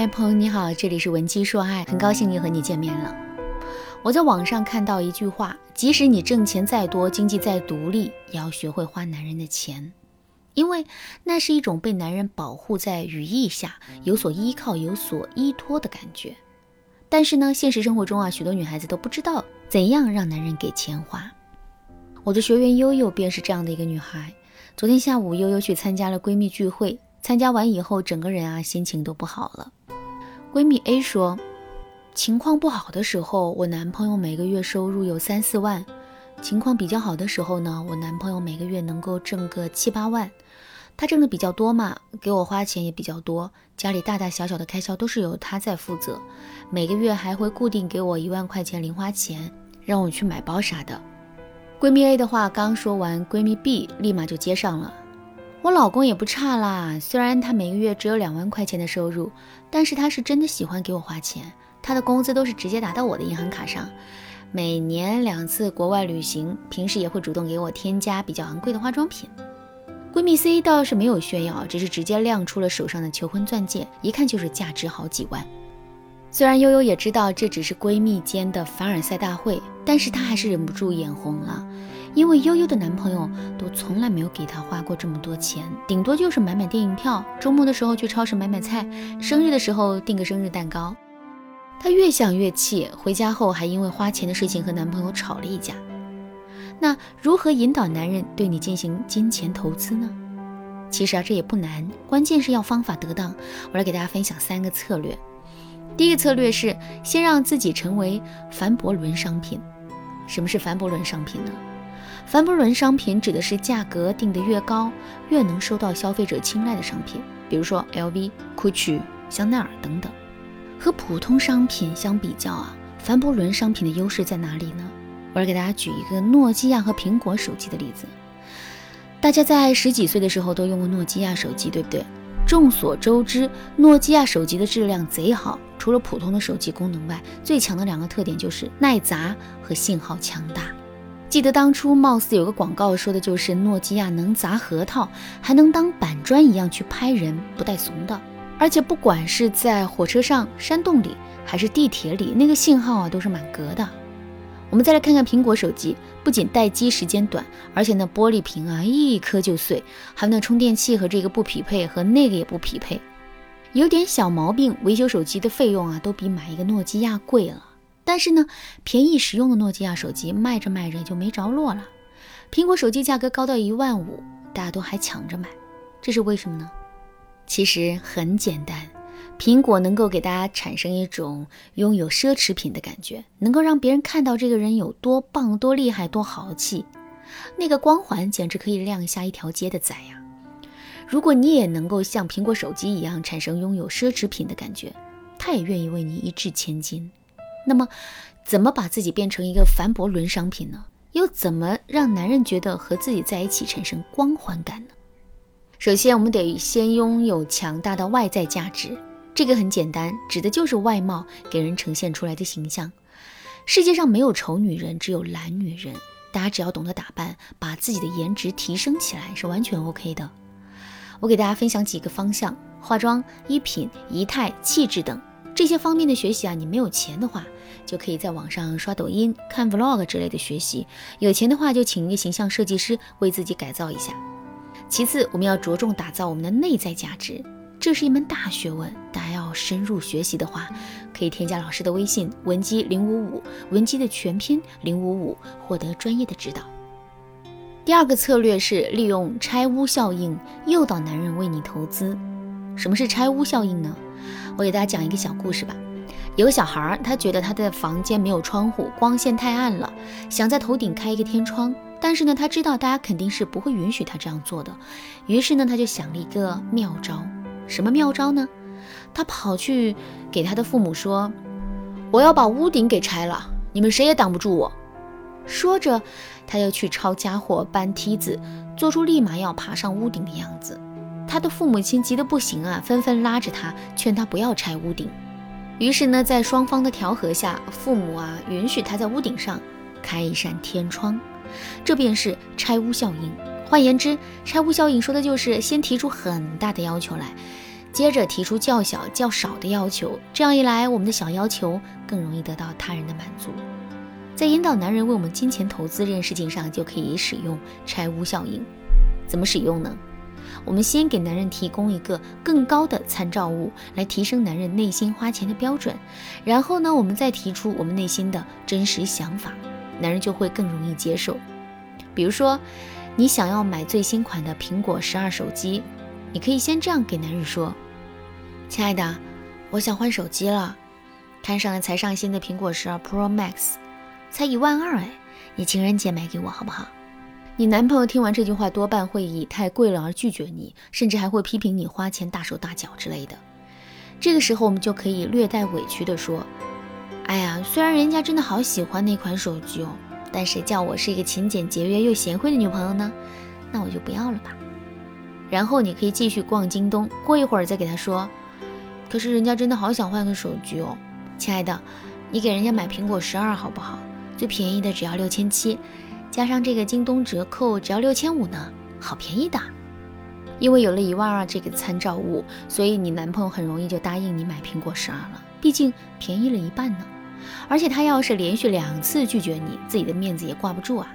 嗨，朋友你好，这里是文姬说爱，很高兴又和你见面了。我在网上看到一句话：即使你挣钱再多，经济再独立，也要学会花男人的钱，因为那是一种被男人保护在羽翼下，有所依靠、有所依托的感觉。但是呢，现实生活中啊，许多女孩子都不知道怎样让男人给钱花。我的学员悠悠便是这样的一个女孩。昨天下午，悠悠去参加了闺蜜聚会。参加完以后，整个人啊心情都不好了。闺蜜 A 说，情况不好的时候，我男朋友每个月收入有三四万；情况比较好的时候呢，我男朋友每个月能够挣个七八万。他挣的比较多嘛，给我花钱也比较多，家里大大小小的开销都是由他在负责，每个月还会固定给我一万块钱零花钱，让我去买包啥的。闺蜜 A 的话刚说完，闺蜜 B 立马就接上了。我老公也不差啦，虽然他每个月只有两万块钱的收入，但是他是真的喜欢给我花钱。他的工资都是直接打到我的银行卡上，每年两次国外旅行，平时也会主动给我添加比较昂贵的化妆品。闺蜜 C 倒是没有炫耀，只是直接亮出了手上的求婚钻戒，一看就是价值好几万。虽然悠悠也知道这只是闺蜜间的凡尔赛大会，但是她还是忍不住眼红了。因为悠悠的男朋友都从来没有给她花过这么多钱，顶多就是买买电影票，周末的时候去超市买买菜，生日的时候订个生日蛋糕。她越想越气，回家后还因为花钱的事情和男朋友吵了一架。那如何引导男人对你进行金钱投资呢？其实啊，这也不难，关键是要方法得当。我来给大家分享三个策略。第一个策略是先让自己成为凡伯伦商品。什么是凡伯伦商品呢？凡伯伦商品指的是价格定得越高，越能受到消费者青睐的商品，比如说 LV、GUCCI、香奈儿等等。和普通商品相比较啊，凡伯伦商品的优势在哪里呢？我来给大家举一个诺基亚和苹果手机的例子。大家在十几岁的时候都用过诺基亚手机，对不对？众所周知，诺基亚手机的质量贼好，除了普通的手机功能外，最强的两个特点就是耐砸和信号强大。记得当初貌似有个广告说的就是诺基亚能砸核桃，还能当板砖一样去拍人，不带怂的。而且不管是在火车上、山洞里，还是地铁里，那个信号啊都是满格的。我们再来看看苹果手机，不仅待机时间短，而且那玻璃屏啊一颗就碎，还有那充电器和这个不匹配，和那个也不匹配，有点小毛病，维修手机的费用啊都比买一个诺基亚贵了。但是呢，便宜实用的诺基亚手机卖着卖着就没着落了。苹果手机价格高到一万五，大家都还抢着买，这是为什么呢？其实很简单，苹果能够给大家产生一种拥有奢侈品的感觉，能够让别人看到这个人有多棒、多厉害、多豪气，那个光环简直可以亮瞎一条街的仔呀！如果你也能够像苹果手机一样产生拥有奢侈品的感觉，他也愿意为你一掷千金。那么，怎么把自己变成一个凡伯伦商品呢？又怎么让男人觉得和自己在一起产生光环感呢？首先，我们得先拥有强大的外在价值。这个很简单，指的就是外貌给人呈现出来的形象。世界上没有丑女人，只有懒女人。大家只要懂得打扮，把自己的颜值提升起来，是完全 OK 的。我给大家分享几个方向：化妆、衣品、仪态、气质等。这些方面的学习啊，你没有钱的话，就可以在网上刷抖音、看 vlog 之类的学习；有钱的话，就请一个形象设计师为自己改造一下。其次，我们要着重打造我们的内在价值，这是一门大学问。大家要深入学习的话，可以添加老师的微信文姬零五五，文姬的全拼零五五，获得专业的指导。第二个策略是利用拆屋效应诱导男人为你投资。什么是拆屋效应呢？我给大家讲一个小故事吧。有个小孩儿，他觉得他的房间没有窗户，光线太暗了，想在头顶开一个天窗。但是呢，他知道大家肯定是不会允许他这样做的。于是呢，他就想了一个妙招。什么妙招呢？他跑去给他的父母说：“我要把屋顶给拆了，你们谁也挡不住我。”说着，他又去抄家伙，搬梯子，做出立马要爬上屋顶的样子。他的父母亲急得不行啊，纷纷拉着他，劝他不要拆屋顶。于是呢，在双方的调和下，父母啊允许他在屋顶上开一扇天窗，这便是拆屋效应。换言之，拆屋效应说的就是先提出很大的要求来，接着提出较小、较少的要求，这样一来，我们的小要求更容易得到他人的满足。在引导男人为我们金钱投资这件事情上，就可以使用拆屋效应。怎么使用呢？我们先给男人提供一个更高的参照物，来提升男人内心花钱的标准。然后呢，我们再提出我们内心的真实想法，男人就会更容易接受。比如说，你想要买最新款的苹果十二手机，你可以先这样给男人说：“亲爱的，我想换手机了，看上了才上新的苹果十二 Pro Max，才一万二哎，你情人节买给我好不好？”你男朋友听完这句话，多半会以太贵了而拒绝你，甚至还会批评你花钱大手大脚之类的。这个时候，我们就可以略带委屈地说：“哎呀，虽然人家真的好喜欢那款手机哦，但谁叫我是一个勤俭节约又贤惠的女朋友呢？那我就不要了吧。”然后你可以继续逛京东，过一会儿再给他说：“可是人家真的好想换个手机哦，亲爱的，你给人家买苹果十二好不好？最便宜的只要六千七。”加上这个京东折扣，只要六千五呢，好便宜的。因为有了一万二这个参照物，所以你男朋友很容易就答应你买苹果十二了，毕竟便宜了一半呢。而且他要是连续两次拒绝你，自己的面子也挂不住啊。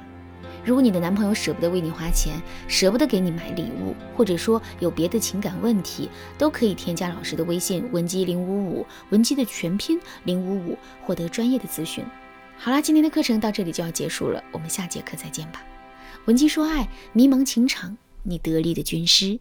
如果你的男朋友舍不得为你花钱，舍不得给你买礼物，或者说有别的情感问题，都可以添加老师的微信文姬零五五，文姬的全拼零五五，获得专业的咨询。好啦，今天的课程到这里就要结束了，我们下节课再见吧。文姬说爱，迷茫情场，你得力的军师。